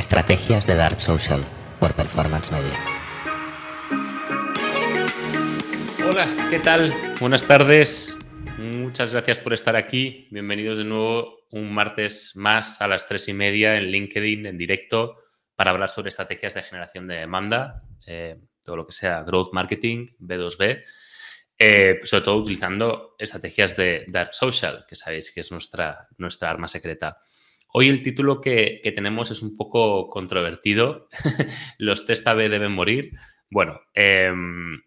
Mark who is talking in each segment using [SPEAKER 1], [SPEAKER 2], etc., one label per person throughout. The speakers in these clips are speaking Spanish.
[SPEAKER 1] Estrategias de Dark Social por Performance Media.
[SPEAKER 2] Hola, ¿qué tal? Buenas tardes. Muchas gracias por estar aquí. Bienvenidos de nuevo un martes más a las tres y media en LinkedIn en directo para hablar sobre estrategias de generación de demanda, eh, todo lo que sea growth marketing, B2B, eh, sobre todo utilizando estrategias de Dark Social, que sabéis que es nuestra, nuestra arma secreta. Hoy el título que, tenemos es un poco controvertido. Los test AB deben morir. Bueno, em,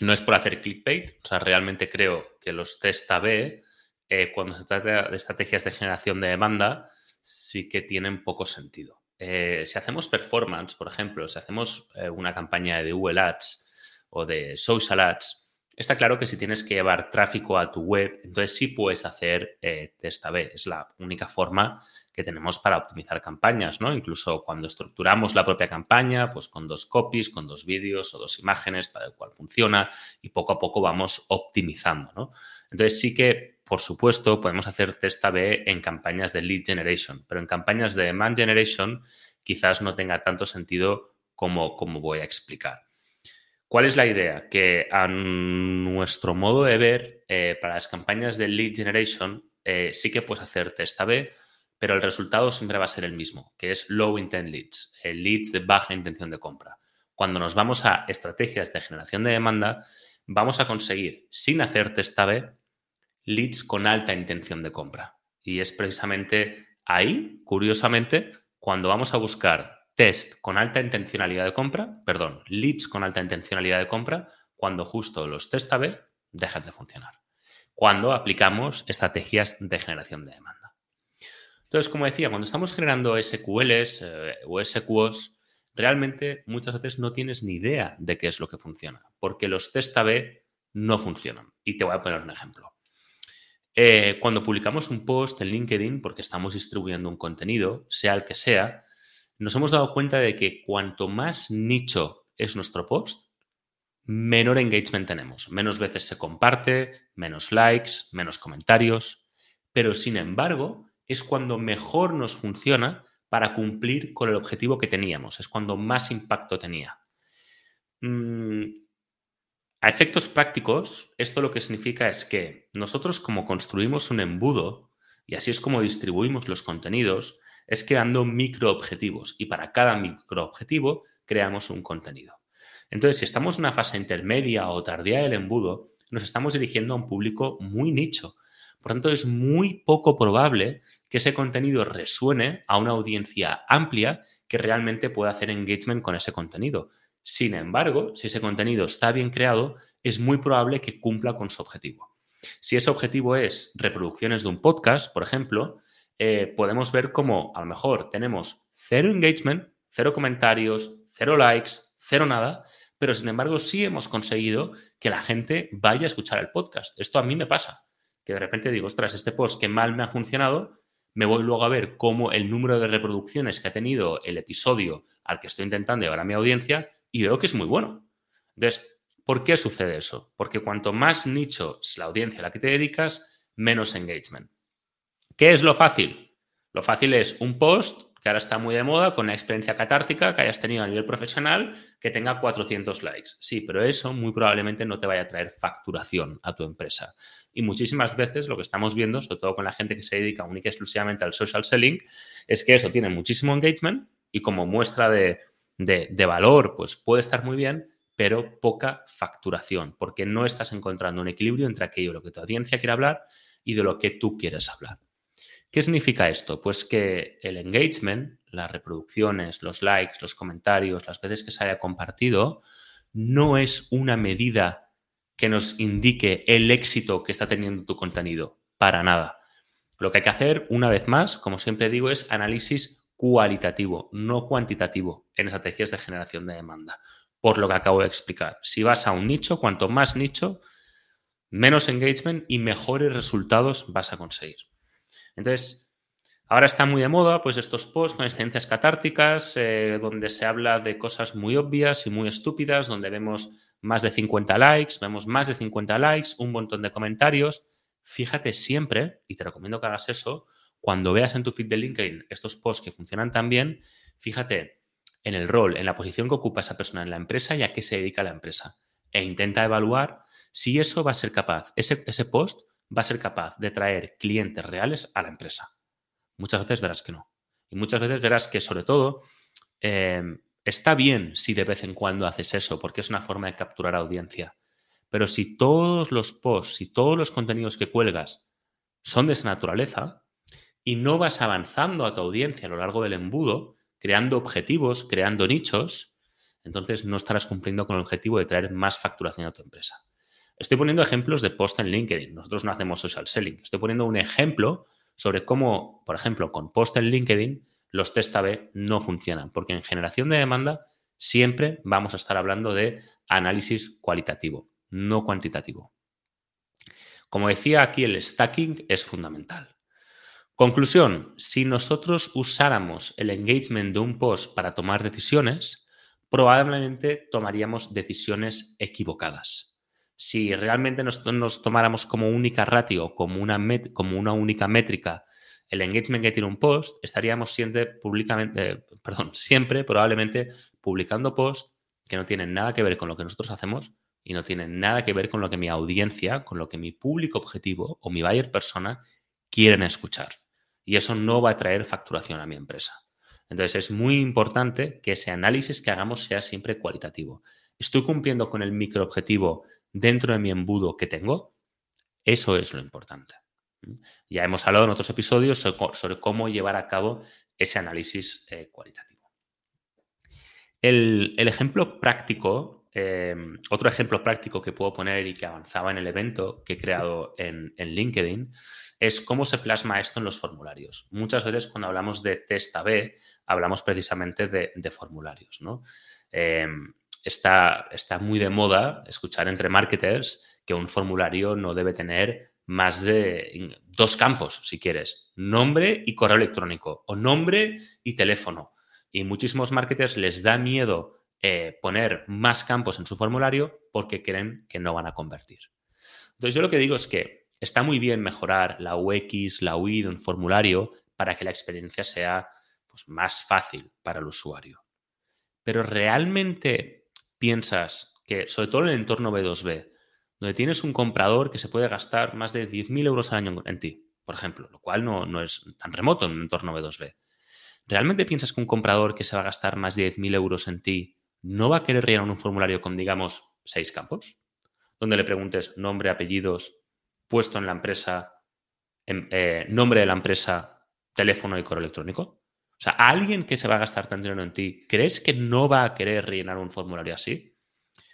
[SPEAKER 2] no es por hacer clickbait, o sea, realmente creo que los test AB, eh, cuando se trata de estrategias de generación de demanda, sí que tienen poco sentido. Eh, si hacemos performance, por ejemplo, si hacemos eh, una campaña de Google Ads o de Social Ads, Está claro que si tienes que llevar tráfico a tu web, entonces sí puedes hacer eh, test A-B. Es la única forma que tenemos para optimizar campañas, ¿no? Incluso cuando estructuramos la propia campaña, pues con dos copies, con dos vídeos o dos imágenes para el cual funciona y poco a poco vamos optimizando, ¿no? Entonces sí que, por supuesto, podemos hacer test A-B en campañas de lead generation, pero en campañas de demand generation quizás no tenga tanto sentido como, como voy a explicar. ¿Cuál es la idea? Que a nuestro modo de ver, eh, para las campañas de lead generation, eh, sí que puedes hacer test A-B, pero el resultado siempre va a ser el mismo, que es low intent leads, leads de baja intención de compra. Cuando nos vamos a estrategias de generación de demanda, vamos a conseguir, sin hacer test A-B, leads con alta intención de compra. Y es precisamente ahí, curiosamente, cuando vamos a buscar test con alta intencionalidad de compra, perdón, leads con alta intencionalidad de compra, cuando justo los test A-B dejan de funcionar. Cuando aplicamos estrategias de generación de demanda. Entonces, como decía, cuando estamos generando SQLs eh, o SQOs, realmente muchas veces no tienes ni idea de qué es lo que funciona, porque los test A-B no funcionan. Y te voy a poner un ejemplo. Eh, cuando publicamos un post en LinkedIn, porque estamos distribuyendo un contenido, sea el que sea, nos hemos dado cuenta de que cuanto más nicho es nuestro post, menor engagement tenemos. Menos veces se comparte, menos likes, menos comentarios. Pero sin embargo, es cuando mejor nos funciona para cumplir con el objetivo que teníamos. Es cuando más impacto tenía. Mm, a efectos prácticos, esto lo que significa es que nosotros como construimos un embudo, y así es como distribuimos los contenidos, es creando microobjetivos y para cada microobjetivo creamos un contenido. Entonces, si estamos en una fase intermedia o tardía del embudo, nos estamos dirigiendo a un público muy nicho. Por tanto, es muy poco probable que ese contenido resuene a una audiencia amplia que realmente pueda hacer engagement con ese contenido. Sin embargo, si ese contenido está bien creado, es muy probable que cumpla con su objetivo. Si ese objetivo es reproducciones de un podcast, por ejemplo, eh, podemos ver cómo a lo mejor tenemos cero engagement, cero comentarios, cero likes, cero nada, pero sin embargo sí hemos conseguido que la gente vaya a escuchar el podcast. Esto a mí me pasa, que de repente digo, ostras, este post que mal me ha funcionado, me voy luego a ver cómo el número de reproducciones que ha tenido el episodio al que estoy intentando llevar a mi audiencia y veo que es muy bueno. Entonces, ¿por qué sucede eso? Porque cuanto más nicho es la audiencia a la que te dedicas, menos engagement. ¿Qué es lo fácil? Lo fácil es un post que ahora está muy de moda con una experiencia catártica que hayas tenido a nivel profesional que tenga 400 likes. Sí, pero eso muy probablemente no te vaya a traer facturación a tu empresa. Y muchísimas veces lo que estamos viendo, sobre todo con la gente que se dedica única y exclusivamente al social selling, es que eso tiene muchísimo engagement y como muestra de, de valor, pues puede estar muy bien, pero poca facturación, porque no estás encontrando un equilibrio entre aquello de lo que tu audiencia quiere hablar y de lo que tú quieres hablar. ¿Qué significa esto? Pues que el engagement, las reproducciones, los likes, los comentarios, las veces que se haya compartido, no es una medida que nos indique el éxito que está teniendo tu contenido. Para nada. Lo que hay que hacer, una vez más, como siempre digo, es análisis cualitativo, no cuantitativo en estrategias de generación de demanda. Por lo que acabo de explicar. Si vas a un nicho, cuanto más nicho, menos engagement y mejores resultados vas a conseguir. Entonces, ahora está muy de moda pues estos posts con experiencias catárticas, eh, donde se habla de cosas muy obvias y muy estúpidas, donde vemos más de 50 likes, vemos más de 50 likes, un montón de comentarios. Fíjate siempre, y te recomiendo que hagas eso, cuando veas en tu feed de LinkedIn estos posts que funcionan tan bien, fíjate en el rol, en la posición que ocupa esa persona en la empresa y a qué se dedica la empresa. E intenta evaluar si eso va a ser capaz, ese, ese post va a ser capaz de traer clientes reales a la empresa. Muchas veces verás que no. Y muchas veces verás que sobre todo eh, está bien si de vez en cuando haces eso, porque es una forma de capturar audiencia. Pero si todos los posts, y todos los contenidos que cuelgas son de esa naturaleza y no vas avanzando a tu audiencia a lo largo del embudo, creando objetivos, creando nichos, entonces no estarás cumpliendo con el objetivo de traer más facturación a tu empresa. Estoy poniendo ejemplos de post en LinkedIn. Nosotros no hacemos social selling. Estoy poniendo un ejemplo sobre cómo, por ejemplo, con post en LinkedIn, los test A-B no funcionan. Porque en generación de demanda siempre vamos a estar hablando de análisis cualitativo, no cuantitativo. Como decía aquí, el stacking es fundamental. Conclusión, si nosotros usáramos el engagement de un post para tomar decisiones, probablemente tomaríamos decisiones equivocadas si realmente nos, tomáramos como única ratio, como una, como una única métrica, el engagement que tiene un post, estaríamos siempre, públicamente, eh, perdón, siempre probablemente publicando posts que no tienen nada que ver con lo que nosotros hacemos y no tienen nada que ver con lo que mi audiencia, con lo que mi público objetivo o mi buyer persona quieren escuchar. Y eso no va a traer facturación a mi empresa. Entonces es muy importante que ese análisis que hagamos sea siempre cualitativo. ¿Estoy cumpliendo con el microobjetivo dentro de mi embudo que tengo, eso es lo importante. Ya hemos hablado en otros episodios sobre cómo llevar a cabo ese análisis eh, cualitativo. El, ejemplo práctico, em, otro ejemplo práctico que puedo poner y que avanzaba en el evento que he creado en, LinkedIn, es cómo se plasma esto en los formularios. Muchas veces cuando hablamos de test A-B, hablamos precisamente de, formularios. ¿no? Em, está, está muy de moda escuchar entre marketers que un formulario no debe tener más de dos campos, si quieres, nombre y correo electrónico o nombre y teléfono. Y muchísimos marketers les da miedo eh, poner más campos en su formulario porque creen que no van a convertir. Entonces yo lo que digo es que está muy bien mejorar la UX, la UI de un formulario para que la experiencia sea pues, más fácil para el usuario. Pero realmente piensas que, sobre todo en el entorno B2B, donde tienes un comprador que se puede gastar más de 10.000 euros al año en ti, por ejemplo, lo cual no, no, es tan remoto en un entorno B2B. ¿Realmente piensas que un comprador que se va a gastar más de 10.000 euros en ti no va a querer rellenar un formulario con, digamos, seis campos? Donde le preguntes nombre, apellidos, puesto en la empresa, em, eh, nombre de la empresa, teléfono y correo electrónico. O sea, alguien que se va a gastar tanto dinero en ti, ¿crees que no va a querer rellenar un formulario así?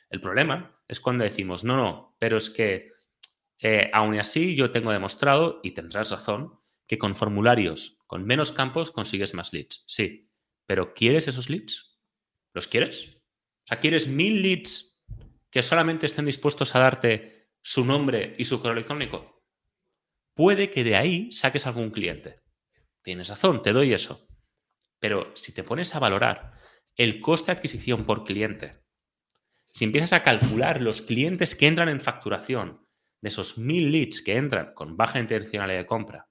[SPEAKER 2] El problema es cuando decimos, no, no, pero es que eh, aún así yo tengo demostrado, y tendrás razón, que con formularios con menos campos consigues más leads. Sí, pero ¿quieres esos leads? ¿Los quieres? O sea, ¿quieres mil leads que solamente estén dispuestos a darte su nombre y su correo electrónico? Puede que de ahí saques algún cliente. Tienes razón, te doy eso. Pero si te pones a valorar el coste de adquisición por cliente, si empiezas a calcular los clientes que entran en facturación de esos mil leads que entran con baja intencionalidad de compra,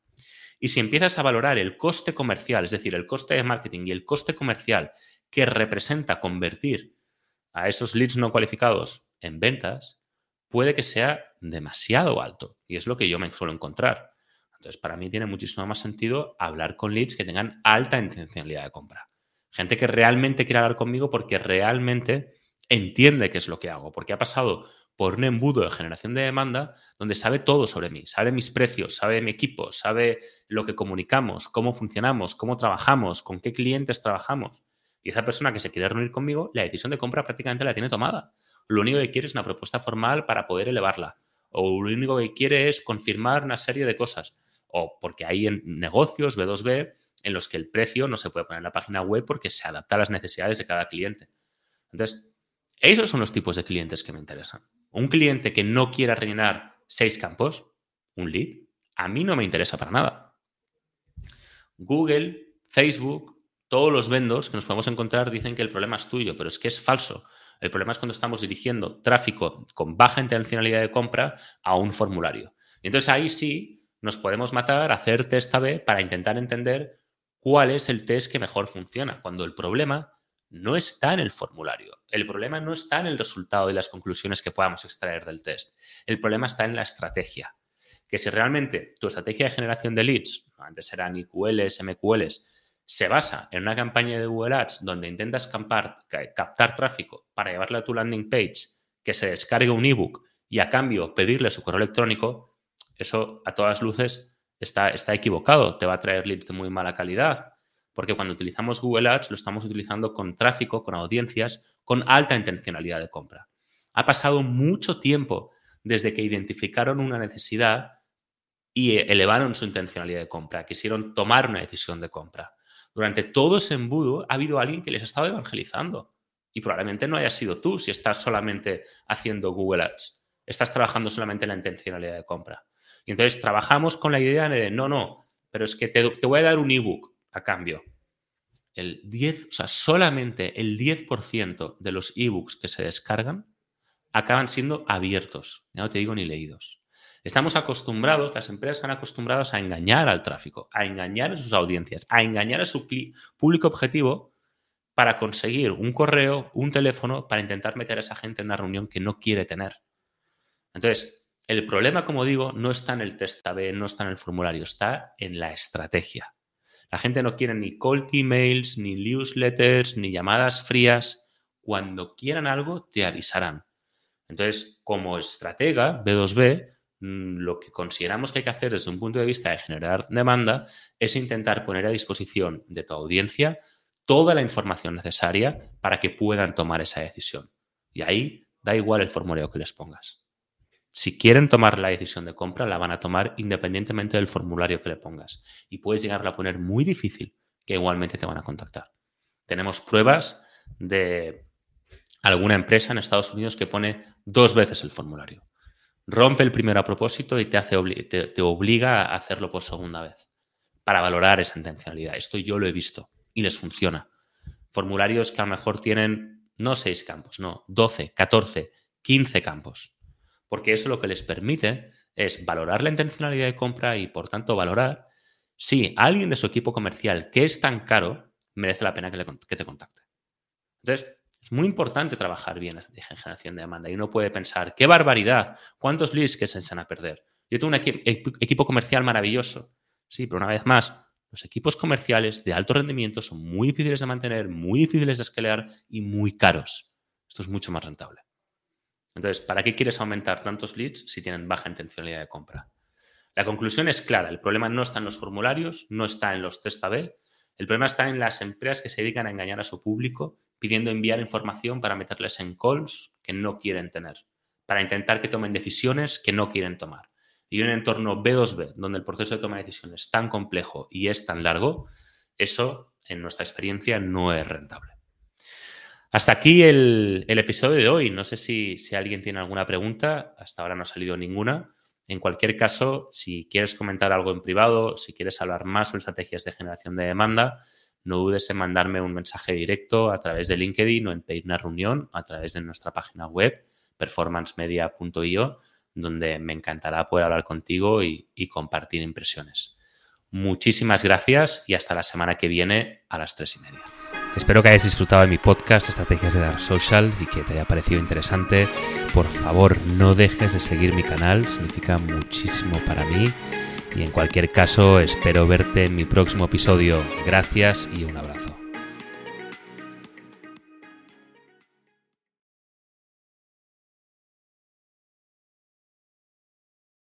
[SPEAKER 2] y si empiezas a valorar el coste comercial, es decir, el coste de marketing y el coste comercial que representa convertir a esos leads no cualificados en ventas, puede que sea demasiado alto. Y es lo que yo me suelo encontrar. Entonces, para mí tiene muchísimo más sentido hablar con leads que tengan alta intencionalidad de compra. Gente que realmente quiere hablar conmigo porque realmente entiende qué es lo que hago, porque ha pasado por un embudo de generación de demanda donde sabe todo sobre mí, sabe mis precios, sabe mi equipo, sabe lo que comunicamos, cómo funcionamos, cómo trabajamos, con qué clientes trabajamos. Y esa persona que se quiere reunir conmigo, la decisión de compra prácticamente la tiene tomada. Lo único que quiere es una propuesta formal para poder elevarla. O lo único que quiere es confirmar una serie de cosas o porque hay negocios B2B en los que el precio no se puede poner en la página web porque se adapta a las necesidades de cada cliente. Entonces, esos son los tipos de clientes que me interesan. Un cliente que no quiera rellenar seis campos, un lead, a mí no me interesa para nada. Google, Facebook, todos los vendors que nos podemos encontrar dicen que el problema es tuyo, pero es que es falso. El problema es cuando estamos dirigiendo tráfico con baja intencionalidad de compra a un formulario. Y entonces ahí sí nos podemos matar, hacer test A-B para intentar entender cuál es el test que mejor funciona, cuando el problema no está en el formulario, el problema no está en el resultado y las conclusiones que podamos extraer del test, el problema está en la estrategia. Que si realmente tu estrategia de generación de leads, antes eran IQLs, MQLs, se basa en una campaña de Google Ads donde intentas captar tráfico para llevarle a tu landing page, que se descargue un ebook y a cambio pedirle su correo electrónico, eso a todas luces está, está equivocado. Te va a traer leads de muy mala calidad. Porque cuando utilizamos Google Ads lo estamos utilizando con tráfico, con audiencias, con alta intencionalidad de compra. Ha pasado mucho tiempo desde que identificaron una necesidad y elevaron su intencionalidad de compra, quisieron tomar una decisión de compra. Durante todo ese embudo ha habido alguien que les ha estado evangelizando. Y probablemente no haya sido tú si estás solamente haciendo Google Ads estás trabajando solamente en la intencionalidad de compra. Y entonces trabajamos con la idea de, no, no, pero es que te, voy a dar un ebook a cambio. El 10, o sea, solamente el 10% de los ebooks que se descargan acaban siendo abiertos, ya no te digo ni leídos. Estamos acostumbrados, las empresas están acostumbradas a engañar al tráfico, a engañar a sus audiencias, a engañar a su público objetivo para conseguir un correo, un teléfono, para intentar meter a esa gente en una reunión que no quiere tener. Entonces, el problema, como digo, no está en el test AB, no está en el formulario, está en la estrategia. La gente no quiere ni cold emails, ni newsletters, ni llamadas frías. Cuando quieran algo, te avisarán. Entonces, como estratega B2B, mm, lo que consideramos que hay que hacer desde un punto de vista de generar demanda es intentar poner a disposición de tu audiencia toda la información necesaria para que puedan tomar esa decisión. Y ahí da igual el formulario que les pongas si quieren tomar la decisión de compra, la van a tomar independientemente del formulario que le pongas. Y puedes llegarla a poner muy difícil, que igualmente te van a contactar. Tenemos pruebas de alguna empresa en Estados Unidos que pone dos veces el formulario. Rompe el primero a propósito y te, hace te obliga a hacerlo por segunda vez para valorar esa intencionalidad. Esto yo lo he visto y les funciona. Formularios que a lo mejor tienen no seis campos, no, 12, 14, 15 campos porque eso lo que les permite es valorar la intencionalidad de compra y, por tanto, valorar si alguien de su equipo comercial que es tan caro merece la pena que, te contacte. Entonces, es muy importante trabajar bien la generación de demanda y uno puede pensar, qué barbaridad, cuántos leads que se echan a perder. Yo tengo un equipo comercial maravilloso. Sí, pero una vez más, los equipos comerciales de alto rendimiento son muy difíciles de mantener, muy difíciles de escalar y muy caros. Esto es mucho más rentable. Entonces, ¿para qué quieres aumentar tantos leads si tienen baja intencionalidad de compra? La conclusión es clara, el problema no está en los formularios, no está en los test AB, el problema está en las empresas que se dedican a engañar a su público pidiendo enviar información para meterles en calls que no quieren tener, para intentar que tomen decisiones que no quieren tomar. Y en un entorno B2B, donde el proceso de toma de decisiones es tan complejo y es tan largo, eso, en nuestra experiencia, no es rentable. Hasta aquí el, episodio de hoy. No sé si, alguien tiene alguna pregunta. Hasta ahora no ha salido ninguna. En cualquier caso, si quieres comentar algo en privado, si quieres hablar más sobre estrategias de generación de demanda, no dudes en mandarme un mensaje directo a través de LinkedIn o en pedir una reunión a través de nuestra página web performancemedia.io, donde me encantará poder hablar contigo y compartir impresiones. Muchísimas gracias y hasta la semana que viene a las tres y media. Espero que hayas disfrutado de mi podcast Estrategias de Dark Social y que te haya parecido interesante. Por favor, no dejes de seguir mi canal, significa muchísimo para mí. Y en cualquier caso, espero verte en mi próximo episodio. Gracias y un abrazo.